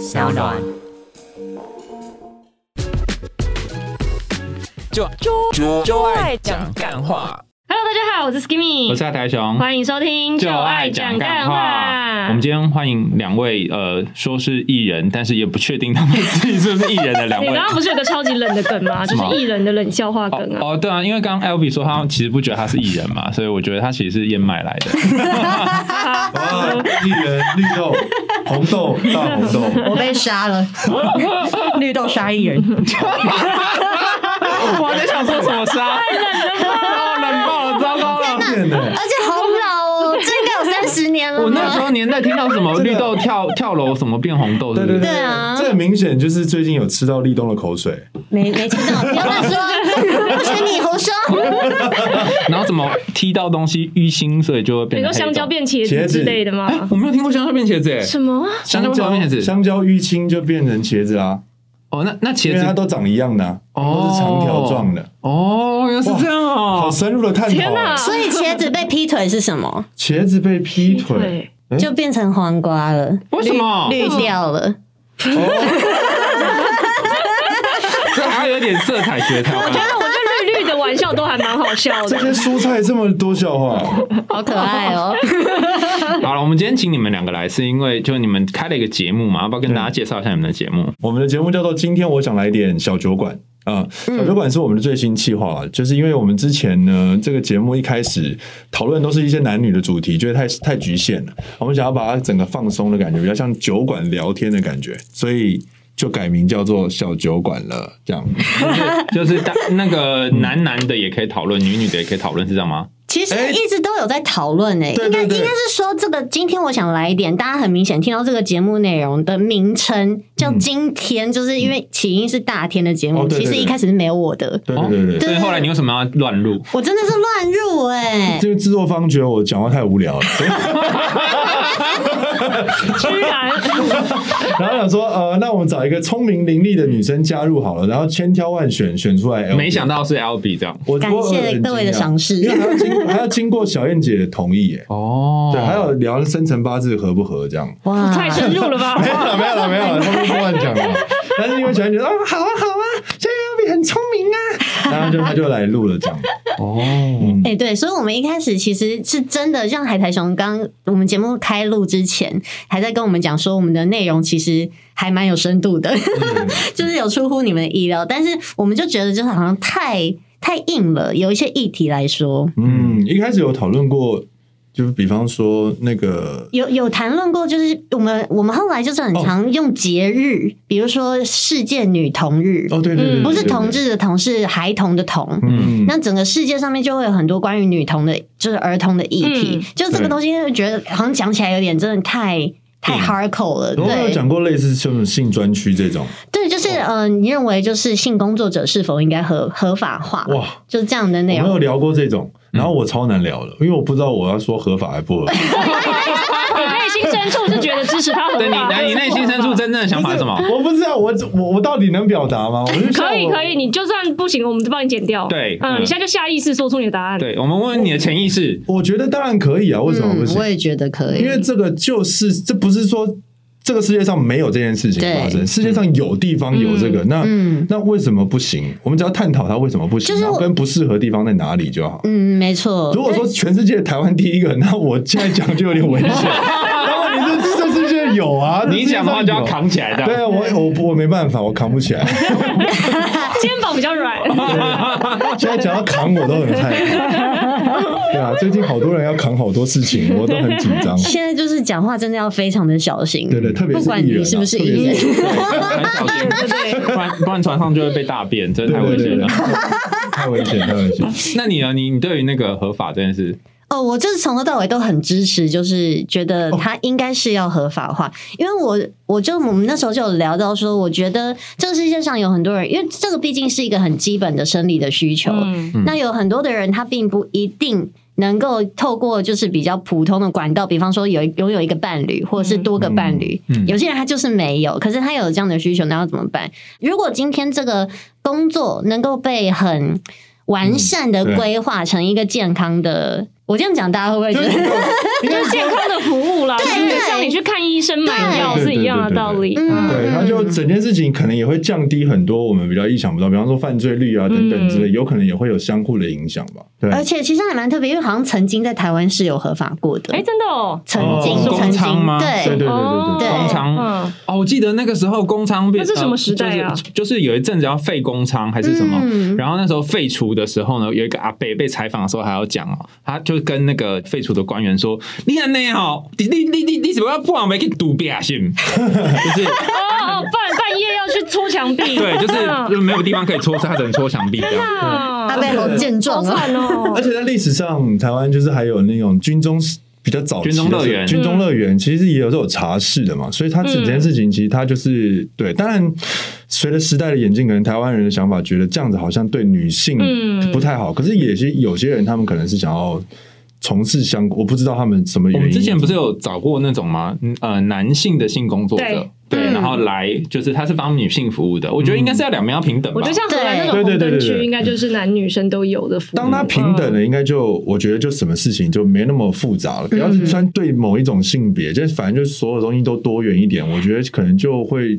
小暖。就就就爱讲干话。Hello，大家好，我是 Skimmy，我是阿台熊，欢迎收听就爱讲干话。我们今天欢迎两位，呃，说是艺人，但是也不确定他们自己是不是艺人的两位。你刚刚不是有个超级冷的梗吗？就是艺人的冷笑话梗啊。哦，对啊，因为刚刚 L B 说他其实不觉得他是艺人嘛，所以我觉得他其实是燕麦来的。啊，艺人绿豆、红豆、大红豆，我被杀了，绿豆杀一人，我在想说什么杀？哦，冷爆了，糟糕了！变的而且好老哦，这应该有三十年了我那时？候年代听到什么绿豆跳跳楼，什么变红豆，是不是？对对对啊这很明显就是最近有吃到立冬的口水，没没吃到，不要乱说，不许你胡说。然后怎么踢到东西淤青，所以就会变成香蕉变茄茄子子之类的吗？我没有听过香蕉变茄子，哎，什么啊？香蕉变茄子？香蕉淤青就变成茄子啦，哦，那那茄子它都长一样的啊，哦都是长条状的，哦，原来是这样哦。好深入的探讨天哪啊。所以茄子被劈腿是什么？茄子被劈腿，对，就变成黄瓜了，为什么绿绿掉了？这还要有点色彩学才有办法。我觉得我觉得绿绿的玩笑都还蛮好笑的这的。些蔬菜这么多笑话，好可爱哦！好了，我们今天请你们两个来，是因为就你们开了一个节目嘛，要不要跟大家介绍一下你们的节目？我们的节目叫做“今天我想来点小酒馆”啊、小酒馆是我们的最新企划，就是因为我们之前呢，这个节目一开始讨论都是一些男女的主题，觉得太太局限了，我们想要把它整个放松的感觉，比较像酒馆聊天的感觉，所以就改名叫做小酒馆了。这样，就是大那个男男的也可以讨论，女女的也可以讨论，是这样吗？其实哎一直都有在讨论诶，应该应该是说这个今天我想来一点，大家很明显听到这个节目内容的名称叫“今天”，就是因为起因是大天的节目，其实一开始是没有我的，对对对对。所以后来你为什么要乱入？我真的是乱入哎、这个制作方觉得我讲话太无聊了，居然 然后想说，呃，那我们找一个聪明伶俐的女生加入好了，然后千挑万选选出来。没想到是 L B 这样我感谢各位的赏识因为还要经还要经过小燕姐的同意耶。哦对，还有聊生辰八字合不合这样。哇，太深入了吧？没有了，没有了，没有了，他们是乱讲的。但是因为小燕姐说，啊，好啊，好啊，现在 B 很聪明啊，然后就他就来录了这样。哦，哎、对，所以我们一开始其实是真的，像海苔熊刚我们节目开录之前，还在跟我们讲说，我们的内容其实还蛮有深度的，就是有出乎你们的意料，但是我们就觉得就是好像太太硬了，有一些议题来说，嗯，一开始有讨论过，就是比方说那个有有谈论过，就是我们我们后来就是很常用节日，比如说世界女童日，哦，对对对，对不是同，志的同，是孩童的童。嗯，那整个世界上面就会有很多关于女童的，就是儿童的议题。嗯就这个东西，就觉得好像讲起来有点真的太太 hardcore 了。然后有对讲过类似这种性专区这种，对，就是呃，你认为就是性工作者是否应该合合法化？哇，就是这样的我内容。没有聊过这种，然后我超难聊的，因为我不知道我要说合法还不合法。你内心深处是觉得支持他合对你，你内心深处真正的想法是什么？我不知道，我我我到底能表达吗？我就可以可以，你就算不行，我们就帮你剪掉。对嗯嗯，你现在就下意识说出你的答案。对，我们问问你的潜意识，我觉得当然可以啊，为什么不行嗯，我？也觉得可以，因为这个就是，这不是说这个世界上没有这件事情发生，世界上有地方有这个，那嗯那为什么不行？我们只要探讨它为什么不行，就是然后跟不适合地方在哪里就好。嗯，没错。如果说全世界台湾第一个，那我现在讲就有点危险。然后你这这世界有啊，你讲的话就要。扛起来，的对。啊，我我我没办法，我扛不起来。肩膀比较软。现在讲到扛，我都很害怕。对啊，最近好多人要扛好多事情，我都很紧张。现在就是讲话真的要非常的小心，对对，特别不是你是不是特别艺人，很小心，对对对，不然不然船上就会被大便，真的太危险了。太危险，太危险。那你呢？你你对于那个合法这件事，哦，我就是从头到尾都很支持，就是觉得它应该是要合法化，因为我我就我们那时候就有聊到说，我觉得这个世界上有很多人，因为这个毕竟是一个很基本的生理的需求，嗯。那有很多的人他并不一定。能够透过就是比较普通的管道，比方说有拥有一个伴侣，或者是多个伴侣，嗯。嗯。有些人他就是没有，可是他有这样的需求，那要怎么办？如果今天这个工作能够被很完善的规划成一个健康的我这样讲，大家会不会觉得？就是健康的服务啦，就是像你去看医生买药是一样的道理。对对。对对嗯。对，然后就整件事情可能也会降低很多我们比较意想不到，比方说犯罪率啊等等之类，有可能也会有相互的影响吧。对，而且其实还蛮特别，因为好像曾经在台湾是有合法过的。哎，真的哦，曾经，哦曾公仓吗？对。对对对哦对对，对工仓。嗯。哦，我记得那个时候工厂变那是什么时代啊？呃就是有一阵子要废工厂还是什么，嗯。然后那时候废除的时候呢，有一个阿伯被采访的时候还要讲哦，他就跟那个废除的官员说：“你看那哦，你你你你你怎么要不往没去堵边信？就是哦哦，半半夜要去搓墙壁，对，就是就 没有地方可以搓，他只能戳墙壁这样。啊他被好健壮哦而。且在历史上，台湾就是还有那种军中比较早期的军中乐园军中乐园其实也有这种茶室的嘛，所以它整件事情其实它就是对，当然随着时代的演进，可能台湾人的想法觉得这样子好像对女性嗯不太好，可是也是有些人他们可能是想要从事相，我不知道他们什么原因。我们之前不是有找过那种吗？嗯呃，男性的性工作者，对然后来就是他是帮女性服务的，我觉得应该是要两边要平等吧。我觉得像荷兰那种对对红灯对对对区，应该就是男女生都有的服务。当他平等了，应该就我觉得就什么事情就没那么复杂了。不要是穿对某一种性别，就是反正就是所有东西都多元一点，我觉得可能就会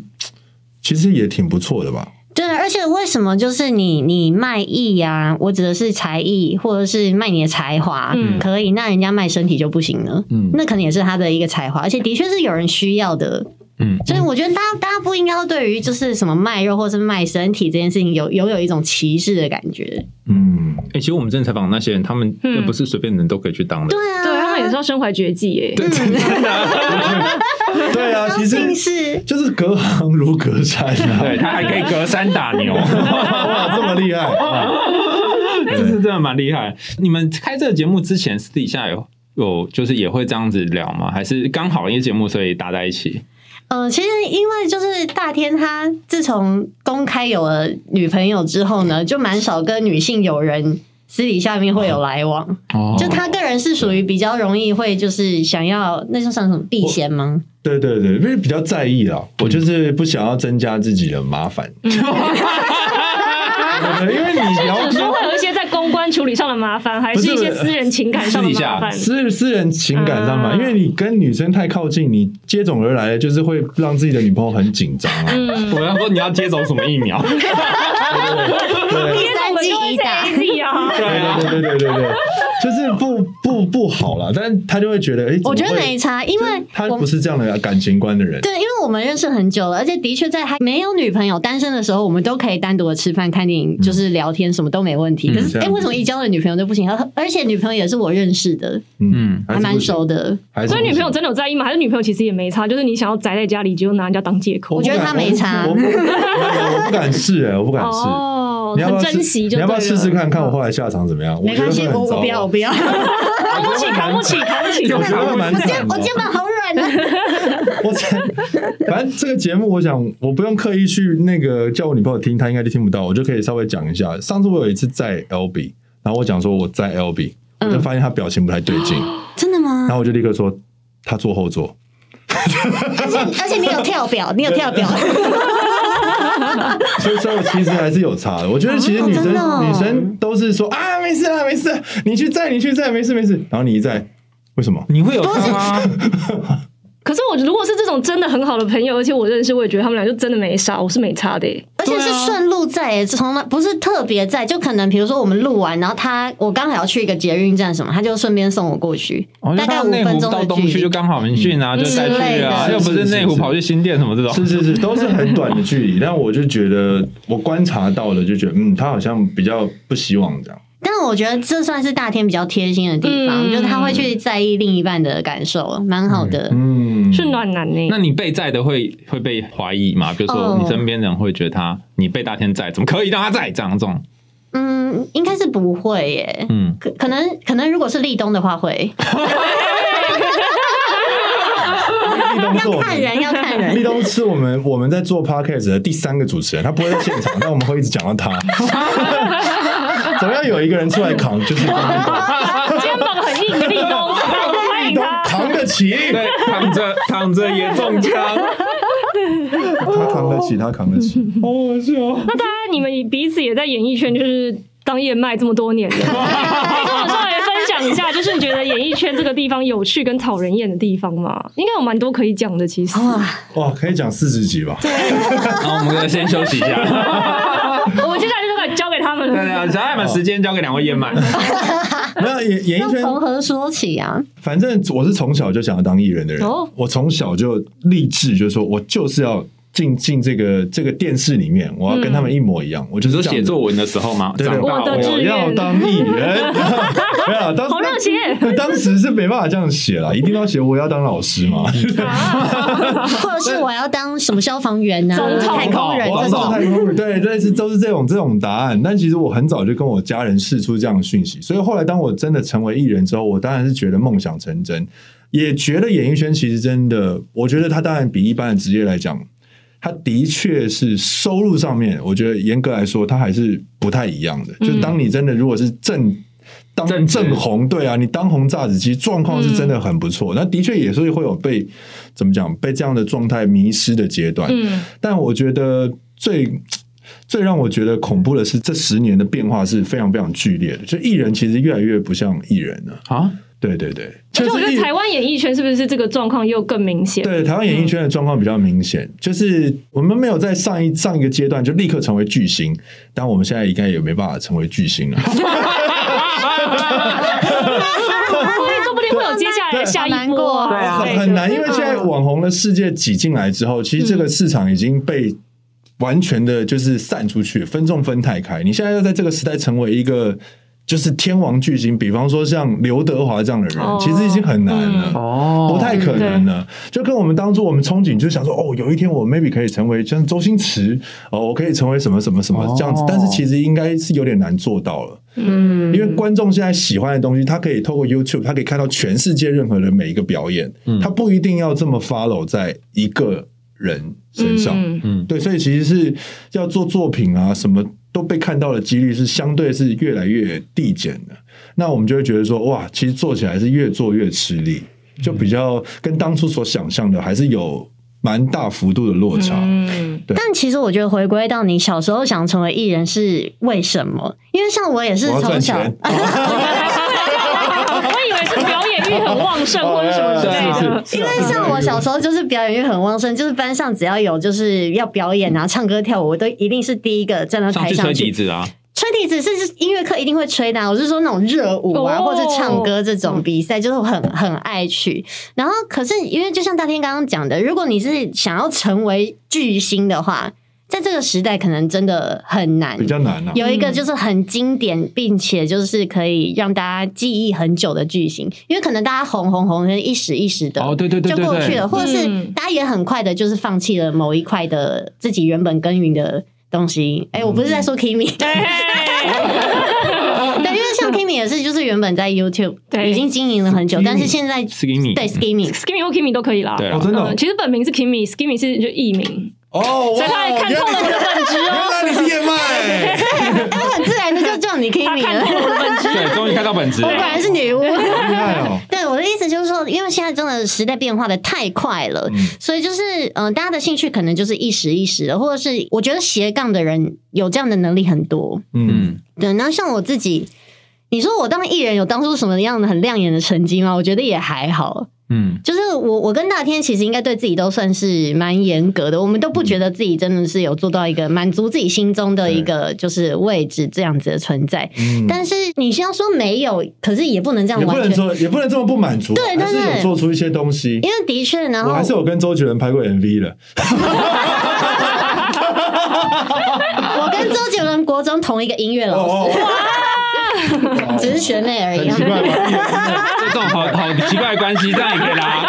其实也挺不错的吧。对，而且为什么就是你你卖艺呀、我指的是才艺，或者是卖你的才华，嗯可以，那人家卖身体就不行了。嗯那可能也是他的一个才华，而且的确是有人需要的。嗯，所以我觉得大家大家不应该对于就是什么卖肉或是卖身体这件事情有有有一种歧视的感觉。嗯，哎、其实我们之前采访那些人，他们不是随便人都可以去当的。对啊，对他们也是要身怀绝技耶。对啊，其近实是。就是隔行如隔山啊。对他还可以隔山打牛，哇，这么厉害！这是真的蛮厉害。你们开这个节目之前，私底下有有就是也会这样子聊吗？还是刚好因为节目所以搭在一起？呃，其实因为就是大天他自从公开有了女朋友之后呢，就蛮少跟女性友人私底下面会有来往。哦就他个人是属于比较容易会就是想要那叫算什么避嫌吗？对对对，因为比较在意啦，我就是不想要增加自己的麻烦。因为你聊只说 公关处理上的麻烦，还是一些私人情感上的麻烦？私私人情感上嘛，啊因为你跟女生太靠近，你接踵而来的就是会让自己的女朋友很紧张啊。嗯，我要说你要接种什么疫苗？对三剂一打 A Z 啊，对对对对对对，就是不不不好了，但是他就会觉得，哎，我觉得没差，因为他不是这样的感情观的人。对，因为我们认识很久了，而且的确在还没有女朋友、单身的时候，我们都可以单独的吃饭、看电影，就是聊天，什么都没问题。嗯可是，哎、为什么一交了女朋友就不行？而而且女朋友也是我认识的，嗯，还蛮熟的。所以女朋友真的有在意吗？还是女朋友其实也没差，就是你想要宅在家里，就拿人家当借口我？觉得他没差我不敢试哎，我不敢试。哦，你要不要很珍惜就你要不要试试看，看我后来下场怎么样？没关系，我我不要，我不要。扛不起，扛不起，扛不起。我觉得蛮我肩我肩膀好软啊！我才，反正这个节目，我想我不用刻意去那个叫我女朋友听，她应该就听不到，我就可以稍微讲一下。上次我有一次在 LB，然后我讲说我在 LB，我就发现她表情不太对劲，真的吗然？后我就立刻说她坐后座。而且而且你有跳表，你有跳表，所以说其实还是有差的。我觉得其实女生、女生都是说啊没事啊没事啊，你去载你去载没事没事，然后你一载，为什么？你会有差吗？可是我如果是这种真的很好的朋友，而且我认识，我也觉得他们俩就真的没差，我是没差的耶。而且是顺路在，从来不是特别在，就可能比如说我们录完，然后他我刚好要去一个捷运站什么，他就顺便送我过去，哦，大概五分钟的到东区。就刚好很近啊，就再去啊，又不是内湖跑去新店什么这种。是是是，都是很短的距离，但我就觉得我观察到了，就觉得嗯，他好像比较不希望这样。但我觉得这算是大天比较贴心的地方，嗯就是他会去在意另一半的感受，蛮好的。嗯，是暖男呢。那你被在的会会被怀疑吗？比如说哦你身边人会觉得他你被大天在，怎么可以让他在这样这种？嗯，应该是不会耶。嗯，可可能可能如果是立冬的话会，立冬要看人要看人立冬是我们我们在做 podcast 的第三个主持人，他不会在现场，但我们会一直讲到他。总要有一个人出来扛，就是肩膀很硬的立冬，欢迎立冬他。扛得起，对，躺着躺着也中枪，他扛得起，他扛得起。好好笑。那大家你们彼此也在演艺圈就是当燕麦这么多年了，可以跟我稍微分享享一下，就是你觉得演艺圈这个地方有趣跟讨人厌的地方吗？应该有蛮多可以讲的，其实。哇，可以讲四十集吧？然后 我们先休息一下。我们接下来 对了。对，想要把时间交给两位燕满。没有演演艺圈，要从何说起啊？反正我是从小就想要当艺人的人，哦我从小就立志，就是说我就是要进进这个这个电视里面，我要跟他们一模一样，我就是写作文的时候嘛？对对，长大我的志我要当艺人，没有，当时好热血。对 当时是没办法这样写了，一定要写我要当老师嘛，或者是我要当什么消防员啊、总统。太空人这我要当种？太空人，对，类似都是这种这种答案。但其实我很早就跟我家人试出这样的讯息，所以后来当我真的成为艺人之后，我当然是觉得梦想成真，也觉得演艺圈其实真的，我觉得它当然比一般的职业来讲。它的确是收入上面，我觉得严格来说，它还是不太一样的。就当你真的如果是正当正正红，对啊，你当红炸子鸡，状况是真的很不错。那的确也是会有被怎么讲，被这样的状态迷失的阶段。嗯，但我觉得最最让我觉得恐怖的是，这十年的变化是非常非常剧烈的。就艺人其实越来越不像艺人了。啊，对对对，而且我觉得台湾演艺圈是不是这个状况又更明显？对台湾演艺圈的状况比较明显，就是我们没有在上一上一个阶段就立刻成为巨星，但我们现在应该也没办法成为巨星了。所以说不定会有接下来的下一波啊，对啊很很难，因为现在网红的世界挤进来之后，其实这个市场已经被完全的就是散出去，分众分太开。你现在要在这个时代成为一个就是天王巨星，比方说像刘德华这样的人，哦其实已经很难了。哦不太可能了，就跟我们当初我们憧憬，就想说，哦，有一天我 maybe 可以成为像周星驰，哦，我可以成为什么什么什么这样子，哦但是其实应该是有点难做到了。嗯，因为观众现在喜欢的东西，他可以透过 YouTube，他可以看到全世界任何的每一个表演，嗯他不一定要这么 follow 在一个人身上。嗯嗯，对，所以其实是要做作品啊，什么都被看到的几率是相对是越来越递减的。那我们就会觉得说，哇，其实做起来是越做越吃力，就比较跟当初所想象的还是有蛮大幅度的落差。嗯，但其实我觉得回归到你小时候想成为艺人是为什么？因为像我也是从小，欲很旺盛 或者什么之类的。因为像我小时候就是表演欲很旺盛，就是班上只要有就是要表演啊、唱歌跳舞，我都一定是第一个站到上去。吹台上去笛子啊，吹笛子是是音乐课一定会吹的啊、我是说那种热舞啊，哦。或者唱歌这种比赛，就是我很很爱去。然后，可是因为就像大天刚刚讲的，如果你是想要成为巨星的话，在这个时代可能真的很难，比较难啊。有一个就是很经典，并且就是可以让大家记忆很久的剧情，因为可能大家红红红，一时一时的哦对对对就过去了，或者是嗯。大家也很快的，就是放弃了某一块的自己原本耕耘的东西。哎、我不是在说 Kimi，、对，因为像 Kimi 也是，就是原本在 YouTube 对。已经经营了很久，但是现在对 Skimmy。Skimmy 或 Kimmy 都可以啦。对啊。哦，真的哦。嗯，其实本名是 Kimmy，Skimmy 是就艺名，哦，所以他也看透了你的本质原哦。来你是燕麦，我很自然的就叫你 Kimi 看透了我了，的本质。对，终于看到本质我果。然是女巫。厉害哦。对我的意思就是说，因为现在真的时代变化的太快了，嗯所以就是嗯、呃大家的兴趣可能就是一时一时的，或者是我觉得斜杠的人有这样的能力很多。嗯，嗯，对，然后像我自己，你说我当艺人有当初什么样的很亮眼的成绩吗？我觉得也还好。嗯，就是我，我跟大天其实应该对自己都算是蛮严格的，我们都不觉得自己真的是有做到一个满足自己心中的一个就是位置这样子的存在。嗯但是你是要说没有，可是也不能这样也不完全，能说，也不能这么不满足啊，对对还是做出一些东西因。为的确，然后我还是有跟周杰伦拍过 MV 的，我跟周杰伦国中同一个音乐老师，哦，只是学妹而已很。奇怪吧？这种好好奇怪的关系，这样也可以拉。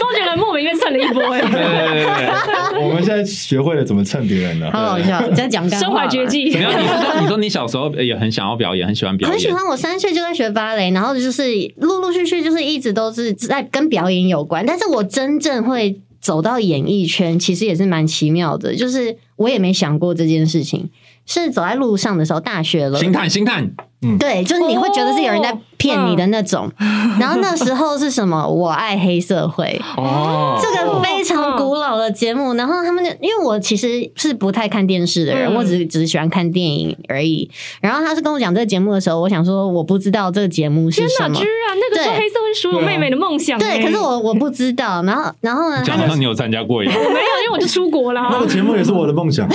周杰伦莫名被蹭了一波哎，对对对对我们现在学会了怎么蹭别人了。好好笑，在讲身怀绝技对。。没有，你是说你说你小时候也很想要表演，很喜欢表演，很喜欢，我三岁就在学芭蕾，然后就是陆陆续续就是一直都是在跟表演有关。但是我真正会走到演艺圈，其实也是蛮奇妙的。就是我也没想过这件事情，是走在路上的时候，大学了，星探星探，对，就是你会觉得是有人在骗你的那种。然后那时候是什么？我爱黑社会。哦，这个非常古老的节目，然后他们就因为我其实是不太看电视的人，嗯我只是只是喜欢看电影而已。然后他是跟我讲这个节目的时候，我想说我不知道这个节目是什么居，然那个是对黑社会是我妹妹的梦想欸。对，可是我我不知道。然后然后呢，讲好像你有参加过一样。没有，因为我就出国了那个。节目也是我的梦想。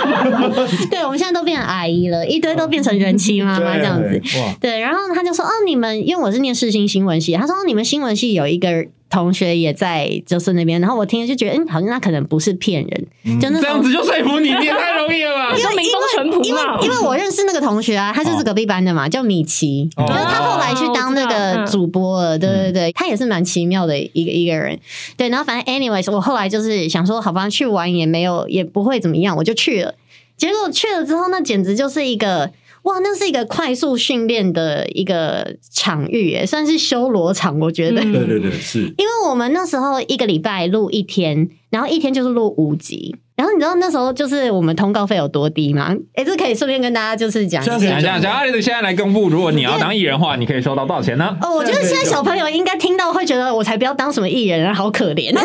对我们现在都变成阿姨了，一堆都变成人妻妈妈这样子。对然后他就说：“哦，你们因为我是念世新新闻系，他说、哦、你们新闻系有一个同学也在就是那边，然后我听了就觉得，嗯，好像他可能不是骗人，就那种这样子就说服你，你也太容易了吧因为民风淳朴因为？因为我认识那个同学啊，他就是隔壁班的嘛，叫米奇，哦。就是他后来去当那个主播了，对对对，他也是蛮奇妙的一个一个人，对，然后反正 anyways，我后来就是想说，好吧，去玩也没有也不会怎么样，我就去了，结果去了之后，那简直就是一个。哇，那是一个快速训练的一个场域，也算是修罗场，我觉得。嗯对对对，是因为我们那时候一个礼拜录一天，然后一天就是录五集。然后你知道那时候就是我们通告费有多低吗？哎，这可以顺便跟大家就是讲一下。讲讲讲，阿丽现在来公布，如果你要当艺人的话，你可以收到多少钱呢？哦，我觉得现在小朋友应该听到会觉得我才不要当什么艺人啊，好可怜。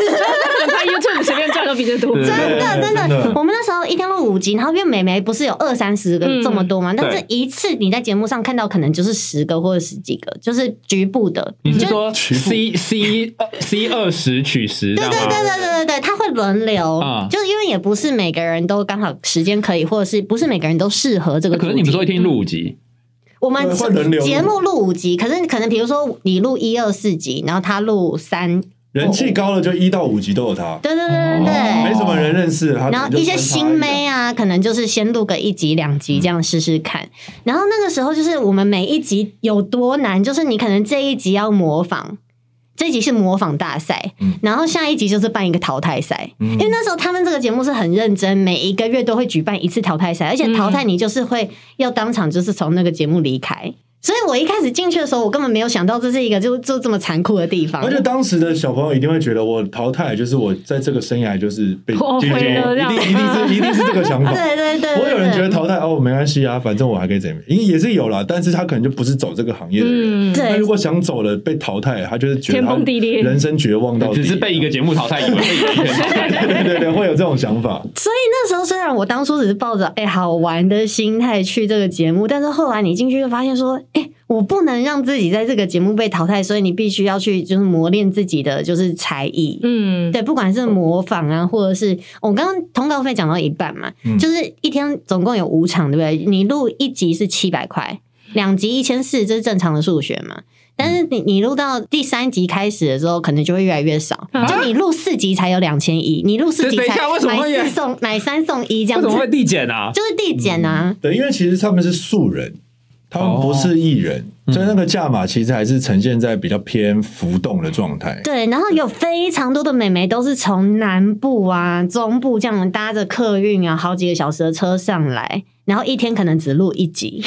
他 YouTube 随便赚都比这多。真的真真的的，我们那时候一天录五集，然后因为美眉不是有二三十个嗯这么多嘛，但是一次你在节目上看到可能就是十个或者十几个，就是局部的。你是说 C C 呃 C 二十取十？对对对对对对对，他会轮流，啊就是因为也不是每个人都刚好时间可以，或者是不是每个人都适合这个。可是你们说一天录五集，我们节目录五集，可是可能比如说你录一二四集，然后他录三，人气高了就一到五集都有他，对对对对对，没什么人认识他。然后一些新妹啊，可能就是先录个一集两集这样试试看。然后那个时候就是我们每一集有多难，就是你可能这一集要模仿。这一集是模仿大赛，然后下一集就是办一个淘汰赛，因为那时候他们这个节目是很认真，每一个月都会举办一次淘汰赛，而且淘汰你就是会要当场就是从那个节目离开。所以我一开始进去的时候，我根本没有想到这是一个就就这么残酷的地方。而且当时的小朋友一定会觉得，我淘汰就是我在这个生涯就是被我结束，毁了这样一定一定是一定是这个想法。对对对，不会有人觉得淘汰哦，没关系啊，反正我还可以怎么样，因为也是有啦，但是他可能就不是走这个行业的人。嗯，对那如果想走了被淘汰，他就是觉得天崩地裂人生绝望到底，只是被一个节目淘汰，以为。对对对，会有这种想法。所以那时候虽然我当初只是抱着哎、好玩的心态去这个节目，但是后来你进去就发现说，哎、我不能让自己在这个节目被淘汰，所以你必须要去就是磨练自己的就是才艺。嗯，对，不管是模仿啊，或者是我刚刚通告费讲到一半嘛，嗯就是一天总共有五场，对不对？你录一集是七百块，两集一千四，这是正常的数学嘛？但是你你录到第三集开始的时候，可能就会越来越少。就你录四集才有两千一，你录四集才下为什么会买四送买三送一这样子会递减啊？就是递减啊。对，因为其实他们是素人，他们不是艺人，所以那个价码其实还是呈现在比较偏浮动的状态。对，然后有非常多的美眉都是从南部啊、中部这样搭着客运啊，好几个小时的车上来，然后一天可能只录一集，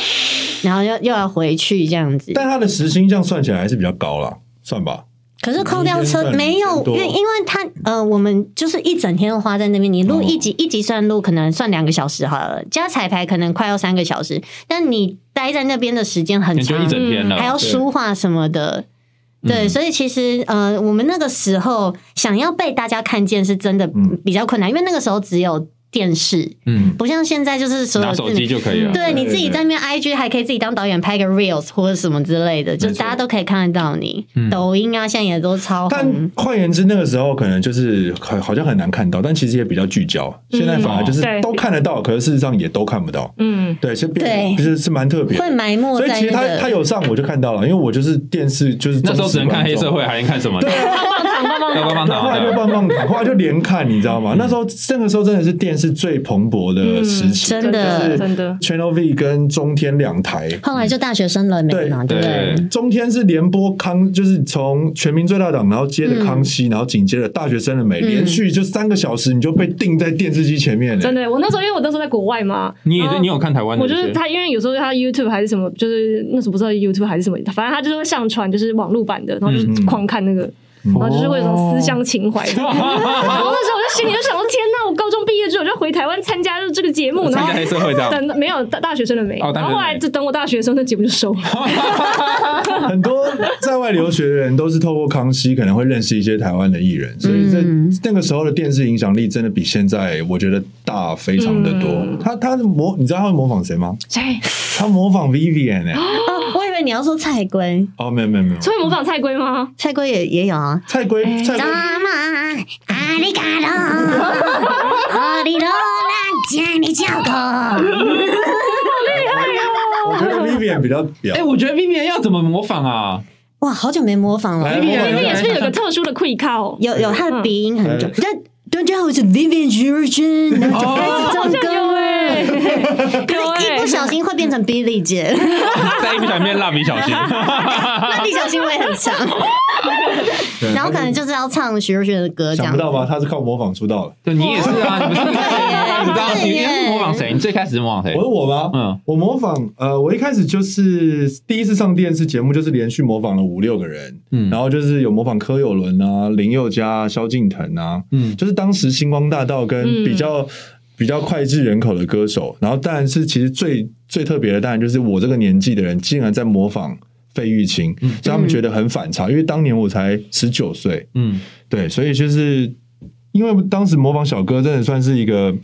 然后又又要回去这样子。但他的时薪这样算起来还是比较高啦，算吧。可是空掉车没有，因为因为他呃，我们就是一整天都花在那边。你录一集、一集算录可能算两个小时好了，加彩排可能快要三个小时，但你待在那边的时间很长一，整天了，还要书画什么的。对，所以其实呃，我们那个时候想要被大家看见，是真的嗯。比较困难，因为那个时候只有电视，嗯，不像现在就是所有拿手机就可以了。对，你自己在那边 IG 还可以自己当导演拍个 reels 或者什么之类的，就大家都可以看得到你。嗯抖音啊，现在也都超但。换言之，那个时候可能就是好好像很难看到，但其实也比较聚焦。现在反而就是都看得到，可是事实上也都看不到。嗯，对，是变对就是是蛮特别。会埋没所以其实他他有上我就看到了，因为我就是电视就是那时候只能看黑社会，还能看什么呢？棒棒糖，棒棒糖，要不要帮对，后来就他？棒棒糖，后来就连看，你知道吗？那时候那个时候真的是电视最蓬勃的时期，真的真的，Channel V 跟中天两台。后来就大学生了没嘛，对不对？中天是连播康，就是从全民最大档，然后接着康熙，然后紧接着大学生了美，连续就三个小时，你就被定在电视机前面了。真的。我那时候因为我那时候在国外嘛，你也你有看台湾？我就是他，因为有时候他 YouTube 还是什么，就是那时候不知道 YouTube 还是什么，反正他就是会上传就是网络版的，然后就是狂看那个。然后就是会有种思乡情怀。然后那时候我就心里就想说：天中毕业之后就回台湾参加这个节目，然后参加黑社会这样。等没有大大学生的没，然后后来就等我大学的时候，那节目就收了。很多在外留学的人都是透过康熙可能会认识一些台湾的艺人，所以在嗯那个时候的电视影响力真的比现在我觉得大非常的多。嗯他他模，你知道他会模仿谁吗？谁？他模仿 Vivian 哎、哦，我以为你要说蔡龟，哦，没有没有没有，所以模仿菜龟吗？菜龟也也有啊。蔡圭蔡怎圭么阿里嘎多，阿里罗兰将你叫过。我觉得 Vivian 比较表哎，，我觉得 Vivian 要怎么模仿啊？哇，好久没模仿了。来。因模仿一下为也是有个特殊的 quick call，有有他的鼻音很重。嗯。但大家好，我是 Vivian 徐若瑄，然后就开始好唱歌可是一哎不，小心会变成 Billy 姐，再一不小心变蜡笔小新。蜡笔小新我也很强，然后可能就是要唱徐若瑄的歌想不到。吧？他是靠模仿出道的。对你也是啊，你不是你知道对你模仿谁？你最开始是模仿谁我？是我吗？嗯，我模仿呃，我一开始就是第一次上电视节目，就是连续模仿了五六个人，嗯然后就是有模仿柯有伦啊、林宥嘉、萧敬腾啊，嗯就是当时星光大道跟嗯比较、比较脍炙人口的歌手，然后当然是其实最最特别的，当然就是我这个年纪的人竟然在模仿费玉清，嗯。所以他们觉得很反差，因为当年我才十九岁，嗯，对，所以就是因为当时模仿小哥真的算是一个，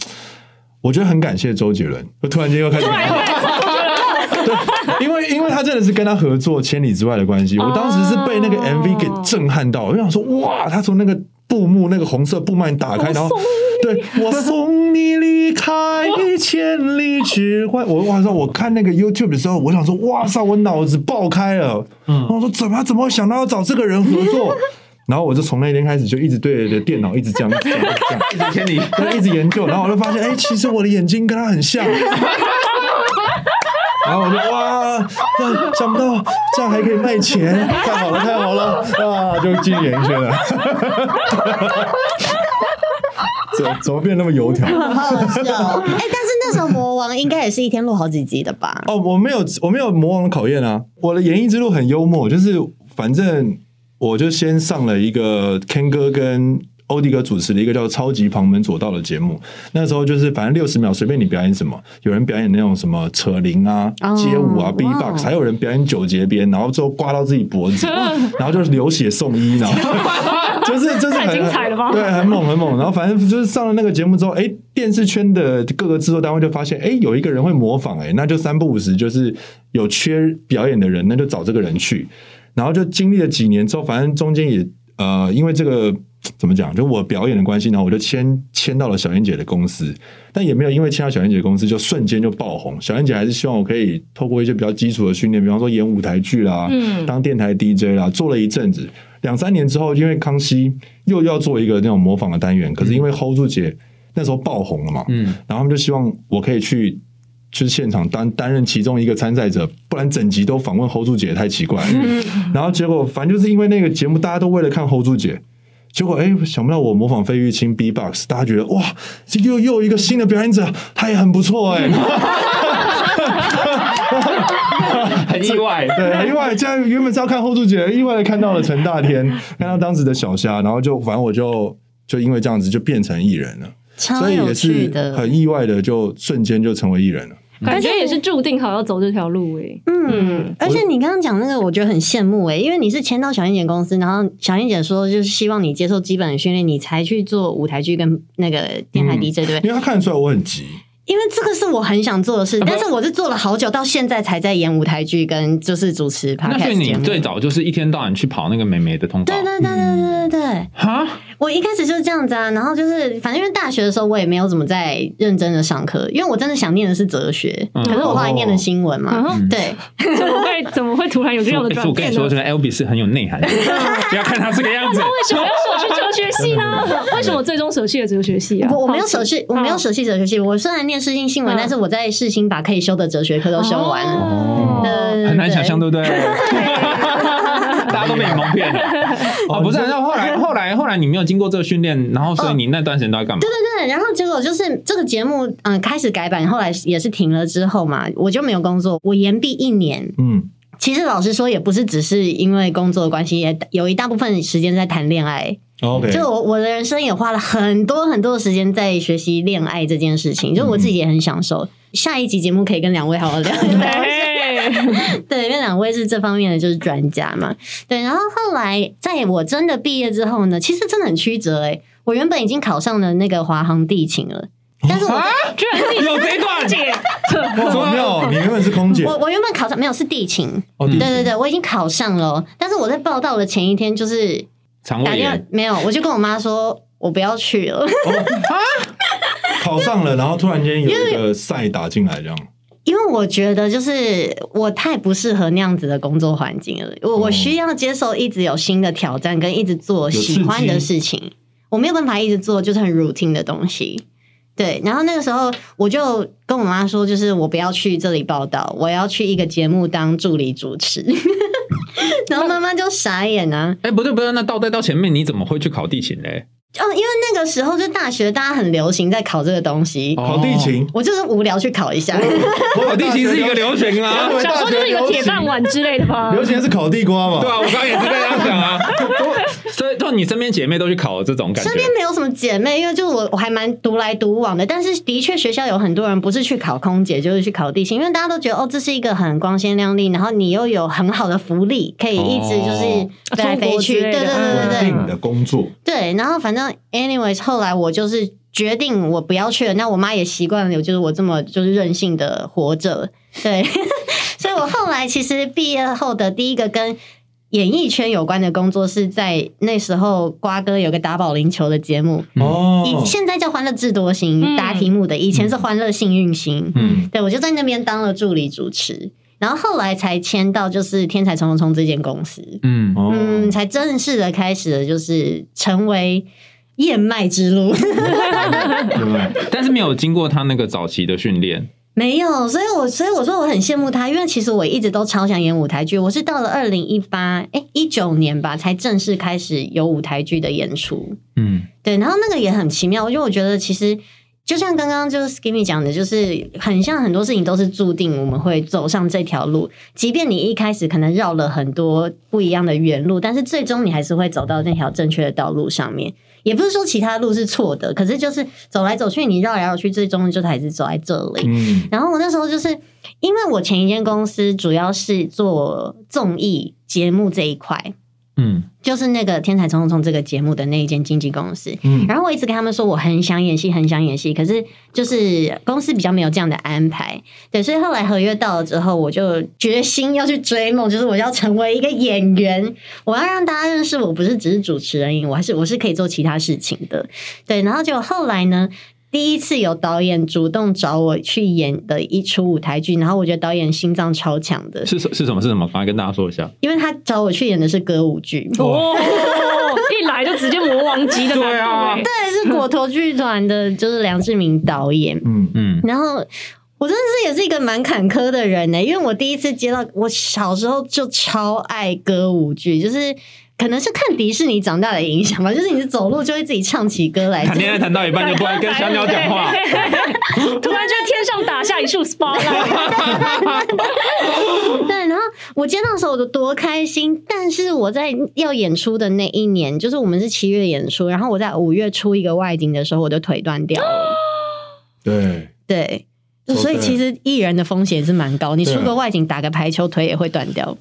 我觉得很感谢周杰伦。我突然间又开始，对，因为因为他真的是跟他合作《千里之外的关系》，我当时是被那个 MV 给震撼到，我就想说哇，他从那个布幕那个红色布幔打开，然后对我送你离开千里之外，我晚上我看那个 YouTube 的时候，我想说哇塞，我脑子爆开了，嗯，然后我说怎么怎么会想到要找这个人合作？然后我就从那天开始就一直对着电脑一直这样 一直千里。对，一直研究，然后我就发现，哎、其实我的眼睛跟他很像。然后我就哇，这想不到这样还可以卖钱，太好了，太好了啊！就进演艺圈了。怎怎么变那么油条？哎，但是那时候魔王应该也是一天录好几集的吧？哦，我没有，我没有魔王的考验啊。我的演艺之路很幽默，就是反正我就先上了一个 Ken 哥跟欧迪哥主持了一个叫《超级旁门左道》的节目。那时候就是反正六十秒随便你表演什么，有人表演那种什么扯铃啊、哦街舞啊、哇 B-box，还有人表演九节鞭，然后最后刮到自己脖子，然后就是流血送医，然后 就是就是很太精彩了吧对，很猛很猛。然后反正就是上了那个节目之后，哎，电视圈的各个制作单位就发现，哎，有一个人会模仿，哎，那就三不五时就是有缺表演的人，那就找这个人去。然后就经历了几年之后，反正中间也呃，因为这个怎么讲，就我表演的关系，然后我就签签到了小燕姐的公司，但也没有因为签到小燕姐的公司就瞬间就爆红。小燕姐还是希望我可以透过一些比较基础的训练，比方说演舞台剧啦，嗯当电台 DJ 啦，做了一阵子，两三年之后，因为康熙又要做一个那种模仿的单元，可是因为 hold 住姐那时候爆红了嘛，嗯，然后他们就希望我可以去。就是现场担担任其中一个参赛者，不然整集都访问 hold 住姐太奇怪了。然后结果反正就是因为那个节目，大家都为了看 hold 住姐，结果哎，想不到我模仿费玉清 B-box，大家觉得哇，这又又有一个新的表演者，他也很不错哎、很意外。对，很意外，这样原本是要看 hold 住姐，意外的看到了陈大天，看到当时的小虾，然后就反正我就就因为这样子就变成艺人了，所以也是，很意外的就瞬间就成为艺人了。感觉也是注定好要走这条路诶。嗯，而且你刚刚讲那个，我觉得很羡慕诶、因为你是签到小燕姐公司，然后小燕姐说就是希望你接受基本的训练，你才去做舞台剧跟那个电台嗯 DJ，、对不对？因为他看得出来我很急，因为这个是我很想做的事，但是我是做了好久，到现在才在演舞台剧跟就是主持那所以。你最早就是一天到晚去跑那个美眉的通告对，对对对对对对，哈？我一开始就是这样子啊，然后就是反正因为大学的时候我也没有怎么在认真的上课，因为我真的想念的是哲学，嗯可是我后来念的新闻嘛，嗯对，怎么会怎么会突然有这样的 转变呢？欸我跟你说，这个 L B 是很有内涵的，不要看他这个样子。为什么要舍弃哲学系呢？为什么最终舍弃了哲学系啊？我我没有舍弃，我没有舍弃哲学系。我虽然念世新新闻，嗯但是我在世新把可以修的哲学课都修完了。哦对对对很难想象，对不对？大家都被你蒙骗了。哦，不是，然后后来后来后来你没有经过这个训练，然后所以你那段时间都在干嘛？对对对，然后结果就是这个节目，嗯、开始改版，后来也是停了之后嘛，我就没有工作，我延毕一年，嗯，其实老实说，也不是只是因为工作的关系，也有一大部分时间在谈恋爱。OK，就我我的人生也花了很多很多的时间在学习恋爱这件事情，就我自己也很享受。下一集节目可以跟两位好好聊一聊。对，因为两位是这方面的就是专家嘛。对，然后后来在我真的毕业之后呢，其实真的很曲折诶、我原本已经考上了那个华航地勤了，但是我、啊，居然是有这一段，姐，哇，好妙哦！你原本是空姐我我原本考上没有是地勤，哦，地勤。对对对，我已经考上了哦，但是我在报道的前一天就是肠胃打电没有，我就跟我妈说我不要去了。考上了，然后突然间有一个赛打进来，这样因为我觉得就是我太不适合那样子的工作环境了，我我需要接受一直有新的挑战，跟一直做喜欢的事情，我没有办法一直做就是很 routine 的东西。对，然后那个时候我就跟我妈说，就是我不要去这里报道，我要去一个节目当助理主持。然后妈妈就傻眼啊，哎，不对不对，那倒带到前面，你怎么会去考地勤嘞？哦，因为那个时候就大学，大家很流行在考这个东西，哦考地勤，我就是无聊去考一下。考地勤是一个流行啊，小时候就是一个铁饭碗之类的吧？流行的是烤地瓜嘛？对啊，我刚刚也是这样想啊。所以，就你身边姐妹都去考这种感觉身，边没有什么姐妹，因为就我我还蛮独来独往的。但是的确，学校有很多人不是去考空姐，就是去考地勤，因为大家都觉得哦，这是一个很光鲜亮丽，然后你又有很好的福利，可以一直就是哦飞来飞去。对对对对对稳定的工作，对。然后反正 anyways，后来我就是决定我不要去了。那我妈也习惯了，就是我这么就是任性的活着。对，所以我后来其实毕业后的第一个跟演艺圈有关的工作是在那时候瓜哥有个打保龄球的节目，哦，以现在叫欢乐智多星嗯。答题目的，以前是欢乐幸运星。嗯，对我就在那边当了助理主持，然后后来才签到就是天才冲冲冲这间公司，嗯，哦。嗯，才正式的开始了就是成为燕麦之路。对？但是没有经过他那个早期的训练，没有，所以我所以我说我很羡慕他，因为其实我一直都超想演舞台剧。我是到了二零一八哎一九年吧，才正式开始有舞台剧的演出。嗯，对，然后那个也很奇妙，因为我觉得其实就像刚刚就是 Skimmy 讲的，就是很像很多事情都是注定我们会走上这条路，即便你一开始可能绕了很多不一样的原路，但是最终你还是会走到那条正确的道路上面。也不是说其他路是错的，可是就是走来走去，你绕来绕去，最终就还是走在这里。嗯，然后我那时候就是因为我前一间公司主要是做综艺节目这一块，嗯，就是那个《天才冲冲冲》这个节目的那一间经纪公司。嗯然后我一直跟他们说我很想演戏，很想演戏，可是就是公司比较没有这样的安排。对，所以后来合约到了之后，我就决心要去追梦，就是我要成为一个演员，我要让大家认识我不是只是主持人我还是我是可以做其他事情的。对，然后就后来呢。第一次有导演主动找我去演的一出舞台剧，然后我觉得导演心脏超强的，是是是什么是什么？赶快跟大家说一下。因为他找我去演的是歌舞剧。哦，一来就直接魔王级的难对啊对，是果陀剧团的，就是梁志明导演。嗯，嗯，然后我真的是也是一个蛮坎坷的人呢、因为我第一次接到，我小时候就超爱歌舞剧，就是。可能是看迪士尼长大的影响吧，就是你走路就会自己唱起歌来。谈恋爱谈到一半就不爱跟小鸟讲话，突然就天上打下一束 spotlight，对，然后我接到的时候我就多开心，但是我在要演出的那一年，就是我们是七月演出，然后我在五月出一个外景的时候，我的腿断掉了。对，对，所以其实艺人的风险是蛮高，你出个外景打个排球，腿也会断掉。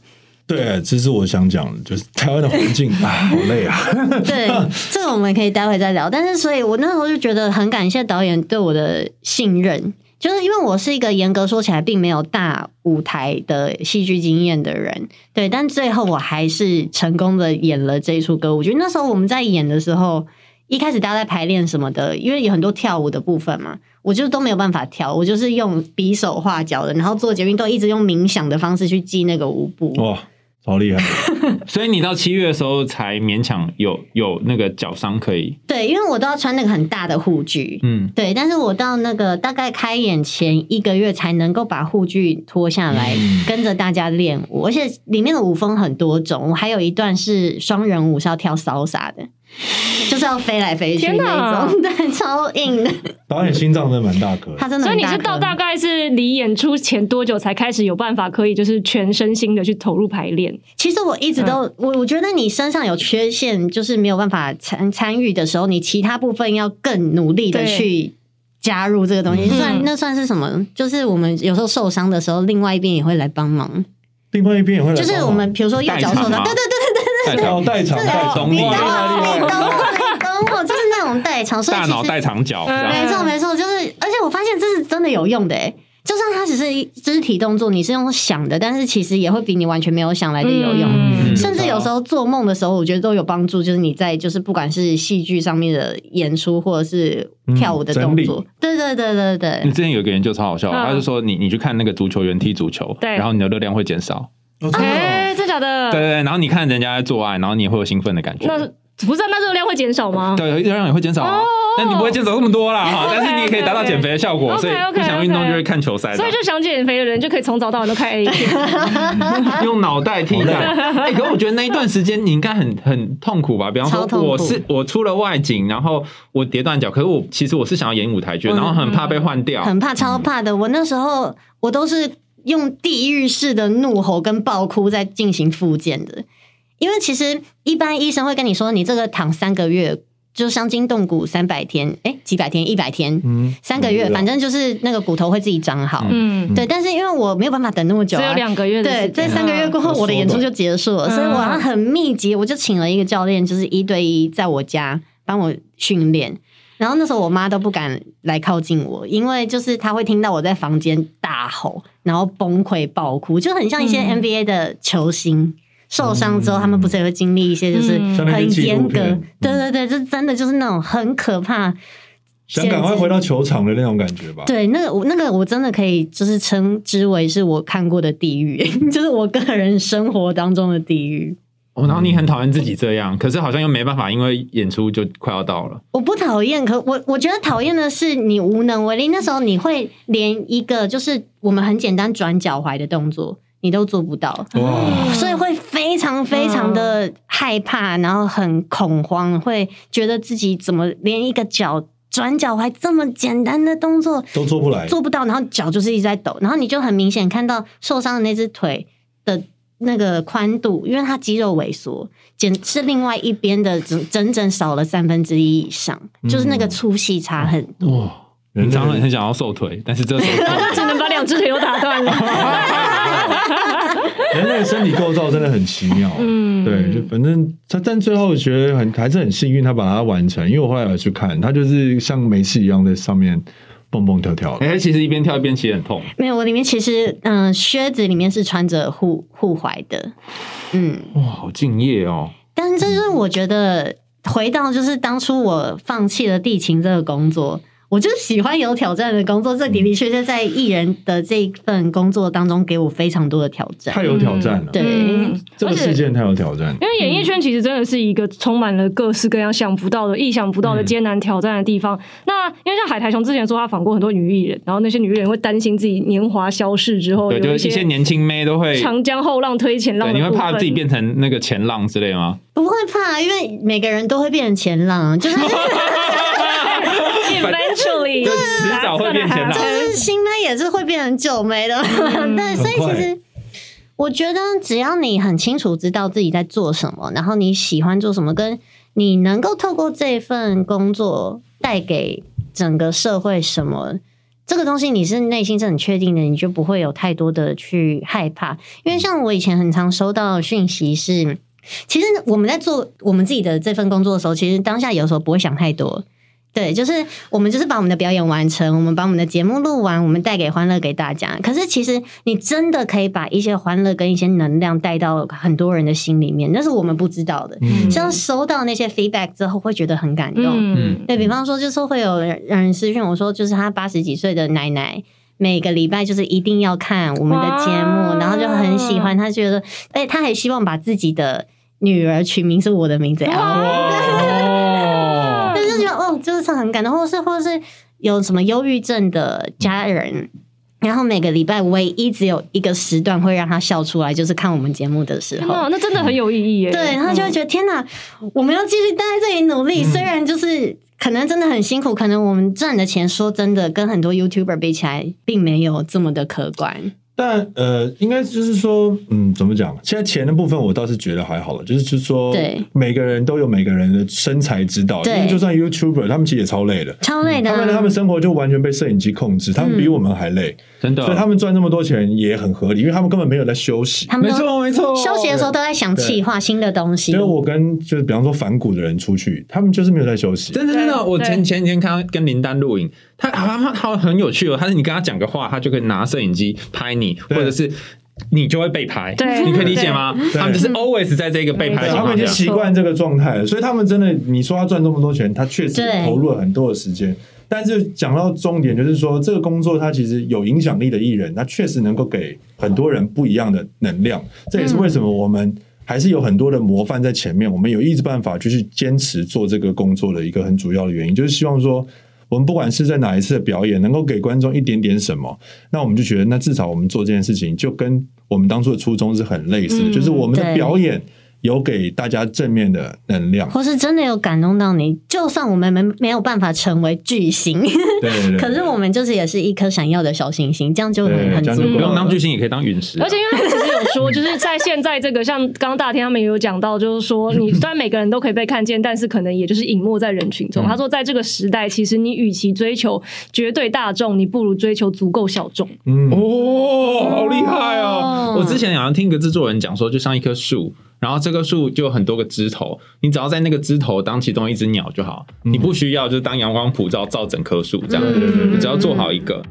对，这是我想讲的，就是台湾的环境 啊，好累啊。对，这个我们可以待会再聊。但是，所以我那时候就觉得很感谢导演对我的信任，就是因为我是一个严格说起来并没有大舞台的戏剧经验的人，对。但最后我还是成功的演了这一出歌舞剧。那时候我们在演的时候，一开始大家在排练什么的，因为有很多跳舞的部分嘛，我就都没有办法跳，我就是用比手画脚的，然后做捷运都一直用冥想的方式去记那个舞步。哇，超厉害！所以你到七月的时候才勉强有有那个脚伤可以，对，因为我都要穿那个很大的护具，嗯，对，但是我到那个大概开演前一个月才能够把护具脱下来，跟着大家练舞，而且里面的舞风很多种，我还有一段是双人舞是要跳骚洒的，就是要飞来飞去天哪那种，对，超硬的。导演心脏真的蛮大颗的。他真的所以你是到大概是离演出前多久才开始有办法可以就是全身心的去投入排练？其实我一直都，嗯我我觉得你身上有缺陷，就是没有办法参参与的时候，你其他部分要更努力的去加入这个东西。嗯算那算是什么？就是我们有时候受伤的时候，另外一边也会来帮忙。另外一边也会来帮忙，就是我们比如说右脚受伤，对对对代偿哦代偿代偿，懂你对，你懂哇我，你厉害厉害懂我，你懂我，就是那种代偿。大脑代偿脚，嗯这样没错没错，就是，而且我发现这是真的有用的诶。就算它只是一肢体动作，你是用想的，但是其实也会比你完全没有想来的有用。嗯甚至有时候做梦的时候，我觉得都有帮助。就是你在就是不管是戏剧上面的演出，或者是跳舞的动作，嗯对对对对对你之前有一个研究超好笑，嗯他就说你你去看那个足球员踢足球，对然后你的热量会减少，哦真假的？对对对，然后你看人家在做爱，然后你也会有兴奋的感觉，那不是啊那热量会减少吗？对，热量也会减少啊哦，那你不会减少这么多啦哈，但是你也可以达到减肥的效果，所以 OK，不想运动就会看球赛所以就想减肥的人就可以从早到晚都看 A 片。用脑袋替代。哎，可是我觉得那一段时间你应该很很痛苦吧？比方说，我是我出了外景，然后我跌断脚，可是我其实我是想要演舞台剧，嗯然后很怕被换掉，很怕，超怕的。我那时候我都是用地狱式的怒吼跟爆哭在进行复健的，因为其实一般医生会跟你说，你这个躺三个月。就伤筋动骨三百天，哎、几百天，一百天，嗯三个月，嗯反正就是那个骨头会自己长好。嗯，对，但是因为我没有办法等那么久、啊，只有两个月的对，在三个月过后，嗯我的演出就结束了，嗯所以我要很密集，我就请了一个教练，就是一对一在我家帮我训练。然后那时候我妈都不敢来靠近我，因为就是她会听到我在房间大吼，然后崩溃爆哭，就很像一些嗯 NBA 的球星。受伤之后，他们不是也会经历一些就是很严格，对对对，这真的就是那种很可怕。想赶快回到球场的那种感觉吧。对，那个我那个我真的可以就是称之为是我看过的地狱，就是我个人生活当中的地狱。哦然后你很讨厌自己这样，可是好像又没办法，因为演出就快要到了。我不讨厌，可我我觉得讨厌的是你无能为力。那时候你会连一个就是我们很简单转脚踝的动作，你都做不到，哇，所以会非常非常的害怕，然后很恐慌，会觉得自己怎么连一个脚转脚踝这么简单的动作都做不来。做不到，然后脚就是一直在抖，然后你就很明显看到受伤的那只腿的那个宽度，因为他肌肉萎缩，简是另外一边的整整整少了三分之一以上，就是那个粗细差很多。哇，平常很很想要瘦腿，但是这手只能把两只腿都打断了。人类的身体构造真的很奇妙。嗯对，就反正他，但最后我觉得很还是很幸运，他把它完成。因为我后来有去看，他就是像没事一样在上面蹦蹦跳跳的。哎，其实一边跳一边其实很痛。没有，我里面其实嗯、靴子里面是穿着护护踝的，嗯，哇，好敬业哦！但是这就是我觉得回到就是当初我放弃了地勤这个工作。我就喜欢有挑战的工作，这的的确确在艺人的这一份工作当中给我非常多的挑战。太有挑战了，对嗯这个事件太有挑战。因为演艺圈其实真的是一个充满了各式各样想不到的、意想不到的艰难挑战的地方。那因为像海苔熊之前说，他访过很多女艺人，然后那些女艺人会担心自己年华消逝之后，对，有就是一些年轻妹都会，长江后浪推前浪。你会怕自己变成那个前浪之类吗？不会怕，因为每个人都会变成前浪，就是 eventually 就迟早会变前浪就是新妹也是会变成旧妹的，对，所以其实我觉得只要你很清楚知道自己在做什么，然后你喜欢做什么，跟你能够透过这份工作带给整个社会什么。这个东西你是内心是很确定的，你就不会有太多的去害怕。因为像我以前很常收到讯息是，其实我们在做我们自己的这份工作的时候，其实当下有时候不会想太多。对，就是我们就是把我们的表演完成，我们把我们的节目录完，我们带给欢乐给大家。可是其实你真的可以把一些欢乐跟一些能量带到很多人的心里面，那是我们不知道的。嗯像收到那些 feedback 之后，会觉得很感动。嗯，对比方说，就是会有人私讯我说，就是他八十几岁的奶奶。每个礼拜就是一定要看我们的节目，然后就很喜欢。他觉得，哎，他还希望把自己的女儿取名是我的名字哦，就是很感动，或是或是有什么忧郁症的家人，然后每个礼拜唯一只有一个时段会让他笑出来，就是看我们节目的时候。那真的很有意义耶！对，他就会觉得天哪，我们要继续待在这里努力，虽然就是可能真的很辛苦，可能我们赚的钱说真的跟很多 YouTuber 比起来，并没有这么的可观。但呃，应该就是说，嗯，怎么讲？现在钱的部分我倒是觉得还好了，就是就是说，对每个人都有每个人的身材之道。因对为就算 YouTuber，他们其实也超累的，超累的、啊，他们他们生活就完全被摄影机控制，他们比我们还累，真的，所以他们赚这么多钱也很合理，因为他们根本没有在休息。他们没错没错，休息的时候都在想企划新的东西所以。我跟就是比方说反骨的人出去，他们就是没有在休息。真的真的，我前前几天看到跟林丹录影，他他他他很有趣哦，他是你跟他讲个话，他就可以拿摄影机拍你，或者是你就会被拍，对你可以理解吗？对他们就是 always 在这个被拍的情况下他们已经。习惯这个状态了，所以他们真的，你说他赚这么多钱，他确实投入了很多的时间。但是讲到重点，就是说这个工作他其实有影响力的艺人，他确实能够给很多人不一样的能量。这也是为什么我们还是有很多的模范在前面，我们有一直办法就是坚持做这个工作的一个很主要的原因，就是希望说。我们不管是在哪一次的表演，能够给观众一点点什么，那我们就觉得，那至少我们做这件事情，就跟我们当初的初衷是很类似的，嗯就是我们的表演有给大家正面的能量。或是真的有感动到你，就算我们没没有办法成为巨星，对对对，可是我们就是也是一颗闪耀的小星星，这样就很很足够。不用当巨星，也可以当陨石啊、而且因为其实有说，就是在现在这个像刚刚大天他们也有讲到，就是说你 虽然每个人都可以被看见，但是可能也就是隐没在人群中。他说，在这个时代，其实你与其追求绝对大众，你不如追求足够小众。嗯，哦，好厉害哦！哦我之前好像听一个制作人讲说，就像一棵树，然后这棵树就有很多个枝头，你只要在那个枝头当其中一只鸟就好，你不需要就是当阳光普照照整棵树这样，嗯你只要做好一个。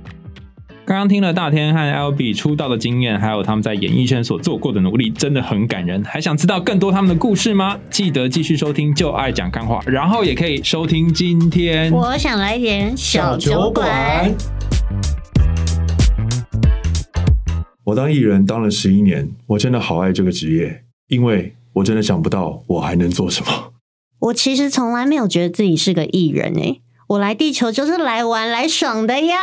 刚刚听了大天和 L B 出道的经验，还有他们在演艺圈所做过的努力，真的很感人。还想知道更多他们的故事吗？记得继续收听《就爱讲干话》，然后也可以收听今天我想来点小酒馆。。我当艺人当了十一年，我真的好爱这个职业，因为我真的想不到我还能做什么。我其实从来没有觉得自己是个艺人诶、我来地球就是来玩来爽的呀。